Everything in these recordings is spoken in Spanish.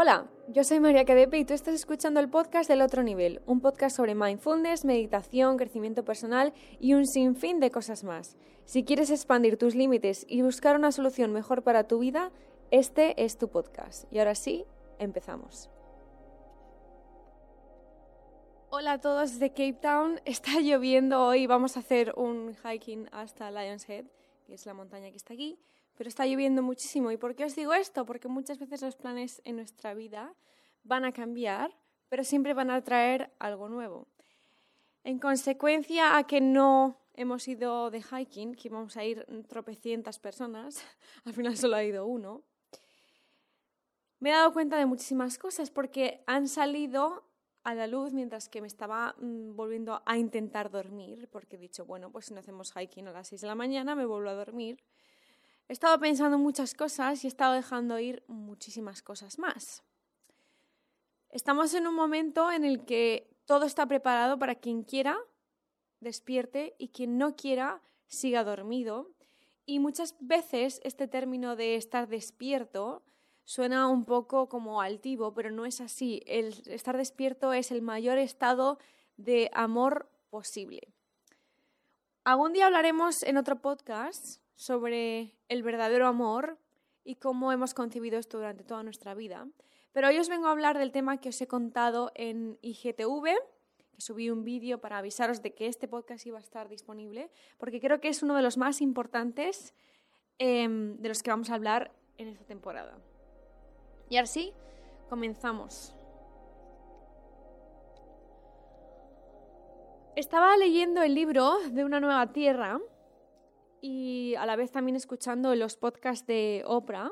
Hola, yo soy María Cadepe y tú estás escuchando el podcast del otro nivel, un podcast sobre mindfulness, meditación, crecimiento personal y un sinfín de cosas más. Si quieres expandir tus límites y buscar una solución mejor para tu vida, este es tu podcast. Y ahora sí, empezamos. Hola a todos de Cape Town. Está lloviendo hoy. Vamos a hacer un hiking hasta Lions Head, que es la montaña que está aquí pero está lloviendo muchísimo. ¿Y por qué os digo esto? Porque muchas veces los planes en nuestra vida van a cambiar, pero siempre van a traer algo nuevo. En consecuencia a que no hemos ido de hiking, que íbamos a ir tropecientas personas, al final solo ha ido uno, me he dado cuenta de muchísimas cosas porque han salido a la luz mientras que me estaba mm, volviendo a intentar dormir, porque he dicho, bueno, pues si no hacemos hiking a las 6 de la mañana, me vuelvo a dormir He estado pensando muchas cosas y he estado dejando ir muchísimas cosas más. Estamos en un momento en el que todo está preparado para quien quiera despierte y quien no quiera siga dormido. Y muchas veces este término de estar despierto suena un poco como altivo, pero no es así. El estar despierto es el mayor estado de amor posible. Algún día hablaremos en otro podcast sobre el verdadero amor y cómo hemos concebido esto durante toda nuestra vida. Pero hoy os vengo a hablar del tema que os he contado en IGTV, que subí un vídeo para avisaros de que este podcast iba a estar disponible, porque creo que es uno de los más importantes em, de los que vamos a hablar en esta temporada. Y ahora sí, comenzamos. Estaba leyendo el libro de Una nueva tierra y a la vez también escuchando los podcasts de Oprah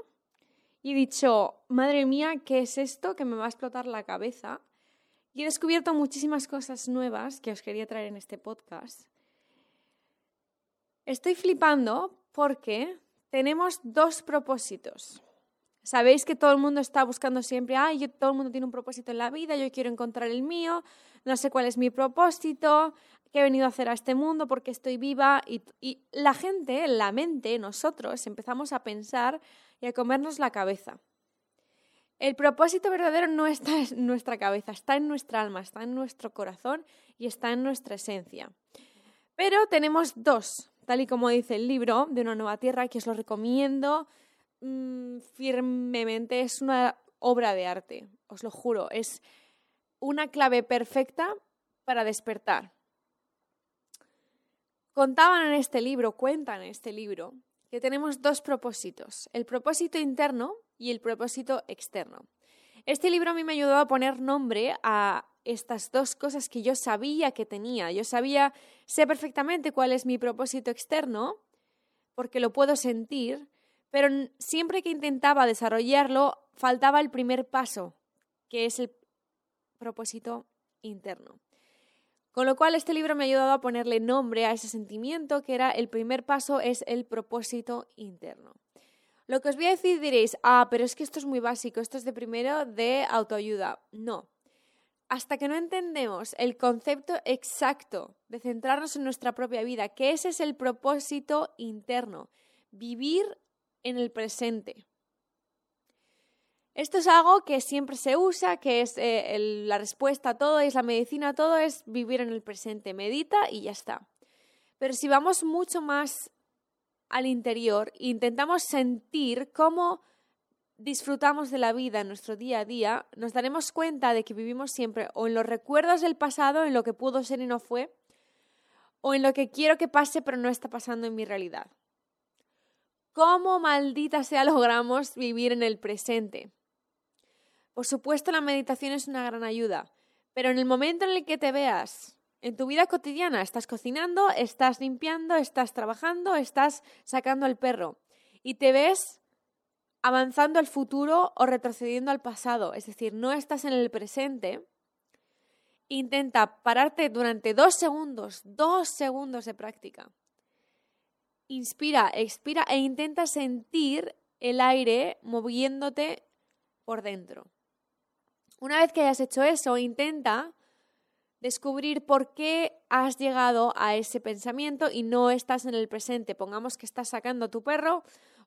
y he dicho, madre mía, ¿qué es esto que me va a explotar la cabeza? Y he descubierto muchísimas cosas nuevas que os quería traer en este podcast. Estoy flipando porque tenemos dos propósitos. Sabéis que todo el mundo está buscando siempre, ay, todo el mundo tiene un propósito en la vida, yo quiero encontrar el mío, no sé cuál es mi propósito, qué he venido a hacer a este mundo, porque estoy viva. Y, y la gente, la mente, nosotros, empezamos a pensar y a comernos la cabeza. El propósito verdadero no está en nuestra cabeza, está en nuestra alma, está en nuestro corazón y está en nuestra esencia. Pero tenemos dos, tal y como dice el libro de Una nueva tierra, que os lo recomiendo mm, firmemente. Es una obra de arte, os lo juro. Es una clave perfecta para despertar. Contaban en este libro, cuentan en este libro, que tenemos dos propósitos, el propósito interno y el propósito externo. Este libro a mí me ayudó a poner nombre a estas dos cosas que yo sabía que tenía. Yo sabía, sé perfectamente cuál es mi propósito externo, porque lo puedo sentir, pero siempre que intentaba desarrollarlo, faltaba el primer paso, que es el propósito interno. Con lo cual este libro me ha ayudado a ponerle nombre a ese sentimiento que era el primer paso es el propósito interno. Lo que os voy a decir diréis, ah, pero es que esto es muy básico, esto es de primero de autoayuda. No. Hasta que no entendemos el concepto exacto de centrarnos en nuestra propia vida, que ese es el propósito interno, vivir en el presente. Esto es algo que siempre se usa, que es eh, la respuesta a todo, es la medicina a todo, es vivir en el presente. Medita y ya está. Pero si vamos mucho más al interior e intentamos sentir cómo disfrutamos de la vida en nuestro día a día, nos daremos cuenta de que vivimos siempre o en los recuerdos del pasado, en lo que pudo ser y no fue, o en lo que quiero que pase pero no está pasando en mi realidad. ¿Cómo maldita sea logramos vivir en el presente? Por supuesto, la meditación es una gran ayuda, pero en el momento en el que te veas en tu vida cotidiana, estás cocinando, estás limpiando, estás trabajando, estás sacando al perro y te ves avanzando al futuro o retrocediendo al pasado, es decir, no estás en el presente, intenta pararte durante dos segundos, dos segundos de práctica. Inspira, expira e intenta sentir el aire moviéndote por dentro. Una vez que hayas hecho eso, intenta descubrir por qué has llegado a ese pensamiento y no estás en el presente. Pongamos que estás sacando a tu perro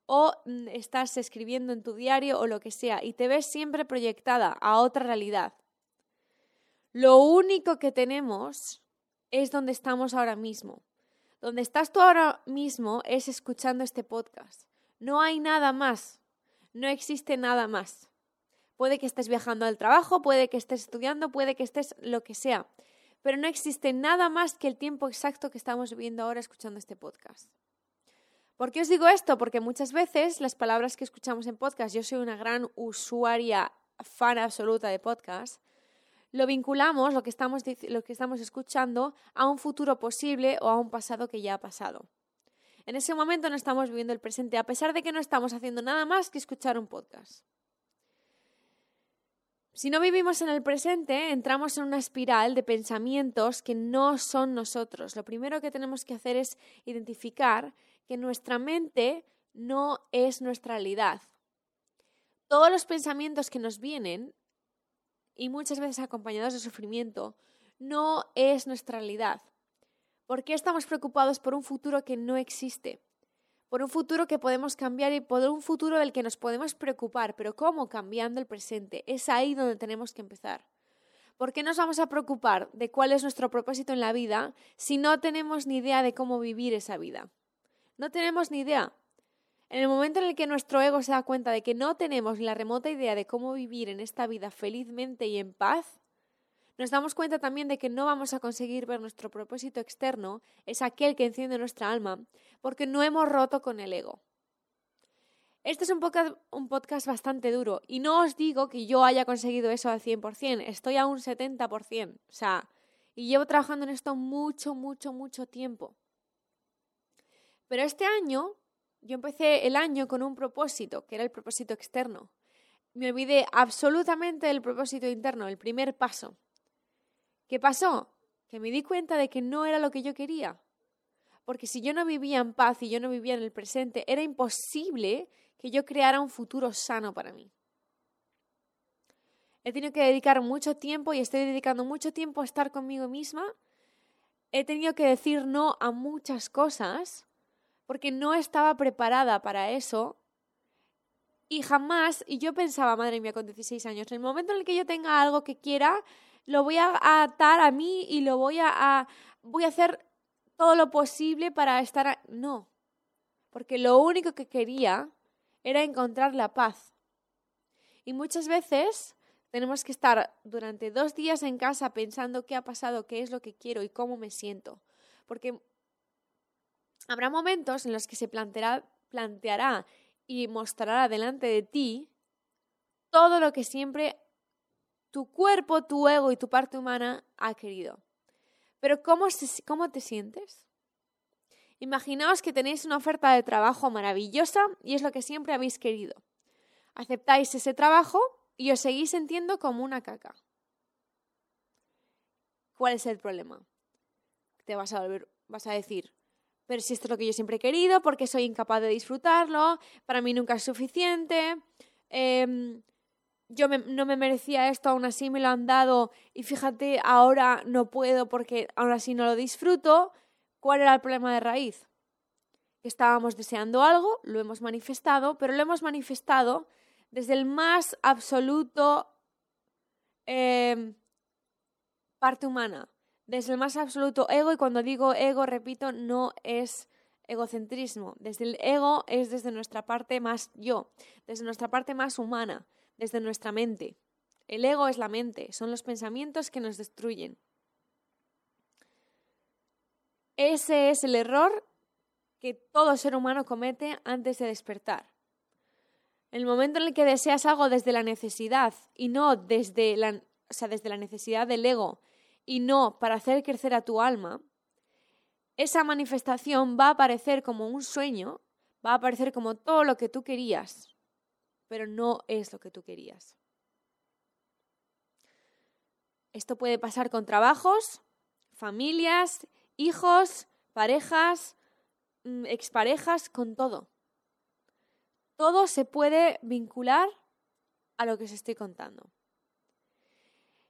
o mm, estás escribiendo en tu diario o lo que sea y te ves siempre proyectada a otra realidad. Lo único que tenemos es donde estamos ahora mismo. Donde estás tú ahora mismo es escuchando este podcast. No hay nada más. No existe nada más. Puede que estés viajando al trabajo, puede que estés estudiando, puede que estés lo que sea. Pero no existe nada más que el tiempo exacto que estamos viviendo ahora escuchando este podcast. ¿Por qué os digo esto? Porque muchas veces las palabras que escuchamos en podcast, yo soy una gran usuaria, fan absoluta de podcast, lo vinculamos, lo que, estamos, lo que estamos escuchando, a un futuro posible o a un pasado que ya ha pasado. En ese momento no estamos viviendo el presente, a pesar de que no estamos haciendo nada más que escuchar un podcast. Si no vivimos en el presente, entramos en una espiral de pensamientos que no son nosotros. Lo primero que tenemos que hacer es identificar que nuestra mente no es nuestra realidad. Todos los pensamientos que nos vienen, y muchas veces acompañados de sufrimiento, no es nuestra realidad. ¿Por qué estamos preocupados por un futuro que no existe? Por un futuro que podemos cambiar y por un futuro del que nos podemos preocupar, pero ¿cómo? Cambiando el presente. Es ahí donde tenemos que empezar. ¿Por qué nos vamos a preocupar de cuál es nuestro propósito en la vida si no tenemos ni idea de cómo vivir esa vida? No tenemos ni idea. En el momento en el que nuestro ego se da cuenta de que no tenemos la remota idea de cómo vivir en esta vida felizmente y en paz, nos damos cuenta también de que no vamos a conseguir ver nuestro propósito externo, es aquel que enciende nuestra alma, porque no hemos roto con el ego. Este es un podcast, bastante duro y no os digo que yo haya conseguido eso al 100%, estoy a un 70%, o sea, y llevo trabajando en esto mucho, mucho, mucho tiempo. Pero este año yo empecé el año con un propósito, que era el propósito externo. Me olvidé absolutamente del propósito interno, el primer paso. ¿Qué pasó? Que me di cuenta de que no era lo que yo quería. Porque si yo no vivía en paz y yo no vivía en el presente, era imposible que yo creara un futuro sano para mí. He tenido que dedicar mucho tiempo y estoy dedicando mucho tiempo a estar conmigo misma. He tenido que decir no a muchas cosas porque no estaba preparada para eso. Y jamás, y yo pensaba, madre mía, con 16 años, en el momento en el que yo tenga algo que quiera, lo voy a atar a mí y lo voy a, voy a hacer todo lo posible para estar... No, porque lo único que quería era encontrar la paz. Y muchas veces tenemos que estar durante dos días en casa pensando qué ha pasado, qué es lo que quiero y cómo me siento. Porque Habrá momentos en los que se planteará, planteará y mostrará delante de ti todo lo que siempre tu cuerpo, tu ego y tu parte humana ha querido. Pero ¿cómo, cómo te sientes? Imaginaos que tenéis una oferta de trabajo maravillosa y es lo que siempre habéis querido. Aceptáis ese trabajo y os seguís sintiendo como una caca. ¿Cuál es el problema? Te vas a, volver, vas a decir, pero si esto es lo que yo siempre he querido, porque soy incapaz de disfrutarlo, para mí nunca es suficiente, em, yo no me merecía esto, aún así me lo han dado y fíjate, ahora no puedo porque aún así no lo disfruto. ¿Cuál era el problema de raíz? Estábamos deseando algo, lo hemos manifestado, pero lo hemos manifestado desde el más absoluto em, parte humana, desde el más absoluto ego, y cuando digo ego, repito, no es egocentrismo. Desde el ego es desde nuestra parte más yo, desde nuestra parte más humana, desde nuestra mente. El ego es la mente, son los pensamientos que nos destruyen. Ese es el error que todo ser humano comete antes de despertar. El momento en el que deseas algo desde la necesidad y no desde la, o sea, desde la necesidad del ego y no para hacer crecer a tu alma, esa manifestación va a aparecer como un sueño, va a aparecer como todo lo que tú querías, pero no es lo que tú querías. Esto puede pasar con trabajos, familias, hijos, parejas, mm, exparejas, con todo. Todo se puede vincular a lo que os estoy contando.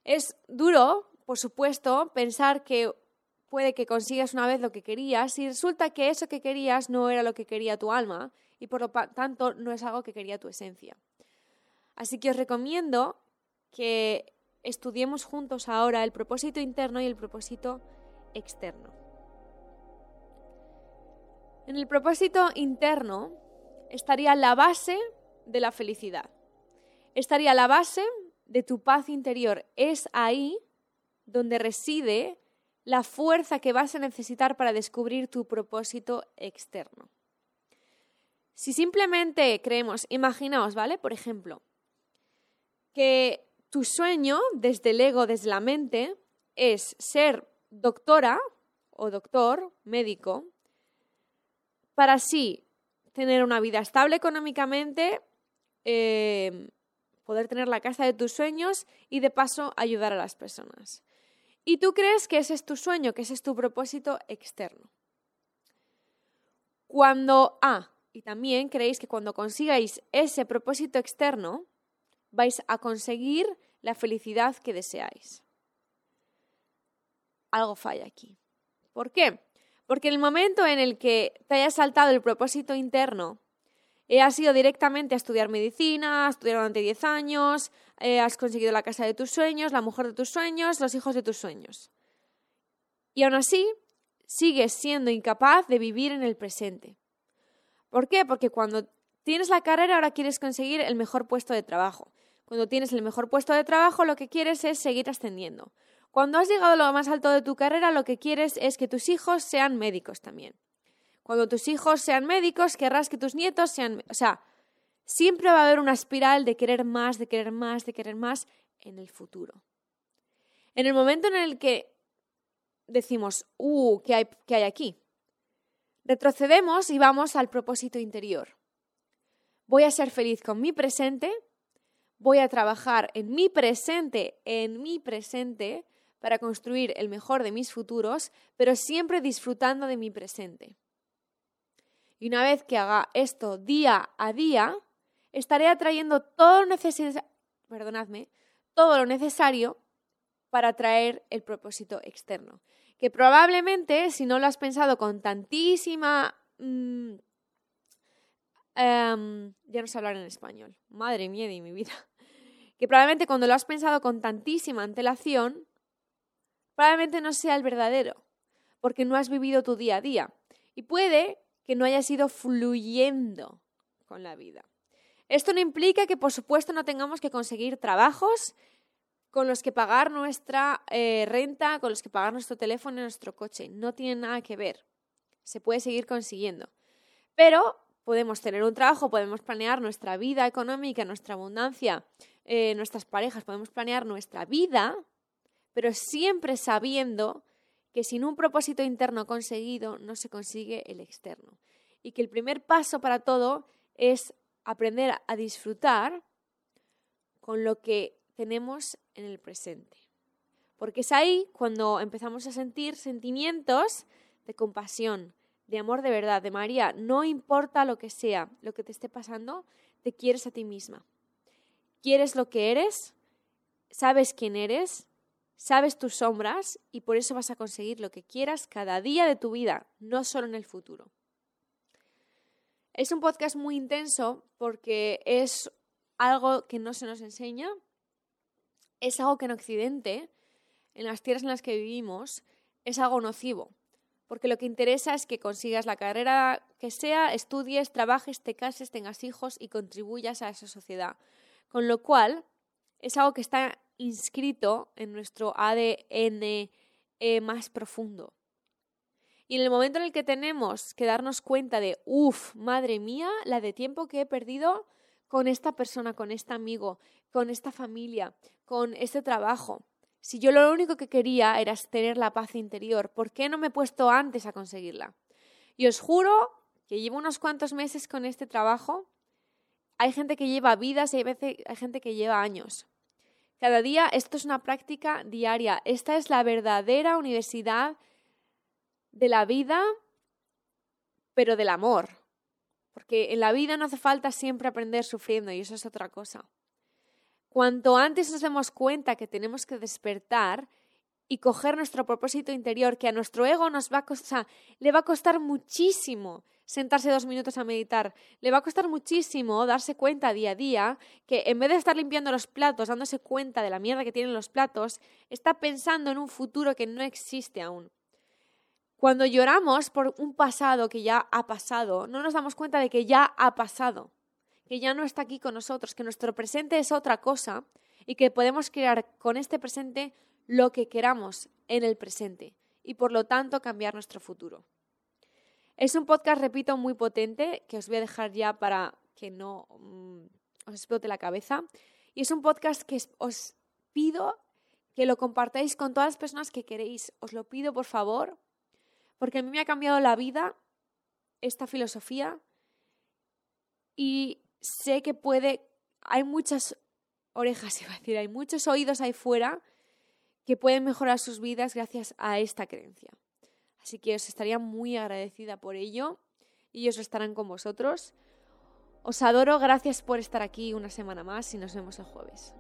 Es duro por supuesto, pensar que puede que consigas una vez lo que querías y resulta que eso que querías no era lo que quería tu alma y por lo tanto no es algo que quería tu esencia. Así que os recomiendo que estudiemos juntos ahora el propósito interno y el propósito externo. En el propósito interno estaría la base de la felicidad. Estaría la base de tu paz interior. Es ahí donde reside la fuerza que vas a necesitar para descubrir tu propósito externo. Si simplemente creemos, imaginaos, ¿vale? Por ejemplo, que tu sueño desde el ego, desde la mente, es ser doctora o doctor, médico, para así tener una vida estable económicamente, eh, poder tener la casa de tus sueños y de paso ayudar a las personas. Y tú crees que ese es tu sueño, que ese es tu propósito externo. Cuando, ah, y también creéis que cuando consigáis ese propósito externo, vais a conseguir la felicidad que deseáis. Algo falla aquí. ¿Por qué? Porque en el momento en el que te hayas saltado el propósito interno, eh, has ido directamente a estudiar medicina, a estudiar durante 10 años, eh, has conseguido la casa de tus sueños, la mujer de tus sueños, los hijos de tus sueños. Y aún así, sigues siendo incapaz de vivir en el presente. ¿Por qué? Porque cuando tienes la carrera ahora quieres conseguir el mejor puesto de trabajo. Cuando tienes el mejor puesto de trabajo lo que quieres es seguir ascendiendo. Cuando has llegado a lo más alto de tu carrera lo que quieres es que tus hijos sean médicos también. Cuando tus hijos sean médicos querrás que tus nietos sean... O sea, siempre va a haber una espiral de querer más, de querer más, de querer más en el futuro. En el momento en el que decimos, uh, ¿qué hay, qué hay aquí? Retrocedemos y vamos al propósito interior. Voy a ser feliz con mi presente voy a trabajar en mi presente, en mi presente, para construir el mejor de mis futuros, pero siempre disfrutando de mi presente. Y una vez que haga esto día a día, estaré atrayendo todo lo, perdonadme, todo lo necesario para atraer el propósito externo. Que probablemente, si no lo has pensado con tantísima... Mm, em, ya no sé hablar en español. Madre mía de mi vida que probablemente cuando lo has pensado con tantísima antelación, probablemente no sea el verdadero, porque no has vivido tu día a día. Y puede que no hayas ido fluyendo con la vida. Esto no implica que, por supuesto, no tengamos que conseguir trabajos con los que pagar nuestra eh, renta, con los que pagar nuestro teléfono y nuestro coche. No tiene nada que ver. Se puede seguir consiguiendo. Pero podemos tener un trabajo, podemos planear nuestra vida económica, nuestra abundancia, eh, nuestras parejas, podemos planear nuestra vida, pero siempre sabiendo que sin un propósito interno conseguido no se consigue el externo. Y que el primer paso para todo es aprender a disfrutar con lo que tenemos en el presente. Porque es ahí cuando empezamos a sentir sentimientos de compasión, de amor de verdad, de María. No importa lo que sea, lo que te esté pasando, te quieres a ti misma quieres lo que eres, sabes quién eres, sabes tus sombras y por eso vas a conseguir lo que quieras cada día de tu vida, no solo en el futuro. Es un podcast muy intenso porque es algo que no se nos enseña, es algo que en Occidente, en las tierras en las que vivimos, es algo nocivo, porque lo que interesa es que consigas la carrera que sea, estudies, trabajes, te cases, tengas hijos y contribuyas a esa sociedad. Con lo cual, es algo que está inscrito en nuestro ADN eh, más profundo. Y en el momento en el que tenemos que darnos cuenta de, uff, madre mía, la de tiempo que he perdido con esta persona, con este amigo, con esta familia, con este trabajo. Si yo lo único que quería era tener la paz interior, ¿por qué no me he puesto antes a conseguirla? Y os juro que llevo unos cuantos meses con este trabajo hay gente que lleva vidas y hay, veces, hay gente que lleva años. Cada día esto es una práctica diaria. Esta es la verdadera universidad de la vida, pero del amor. Porque en la vida no hace falta siempre aprender sufriendo y eso es otra cosa. Cuanto antes nos demos cuenta que tenemos que despertar y coger nuestro propósito interior, que a nuestro ego nos va a costar, le va a costar muchísimo sentarse dos minutos a meditar. Le va a costar muchísimo darse cuenta día a día que en vez de estar limpiando los platos, dándose cuenta de la mierda que tienen los platos, está pensando en un futuro que no existe aún. Cuando lloramos por un pasado que ya ha pasado, no nos damos cuenta de que ya ha pasado, que ya no está aquí con nosotros, que nuestro presente es otra cosa y que podemos crear con este presente lo que queramos en el presente y por lo tanto cambiar nuestro futuro. Es un podcast, repito, muy potente que os voy a dejar ya para que no mm, os explote la cabeza. Y es un podcast que os pido que lo compartáis con todas las personas que queréis. Os lo pido, por favor, porque a mí me ha cambiado la vida esta filosofía y sé que puede, hay muchas orejas, iba a decir, hay muchos oídos ahí fuera que pueden mejorar sus vidas gracias a esta creencia. Así que os estaría muy agradecida por ello y ellos estarán con vosotros. Os adoro, gracias por estar aquí una semana más y nos vemos el jueves.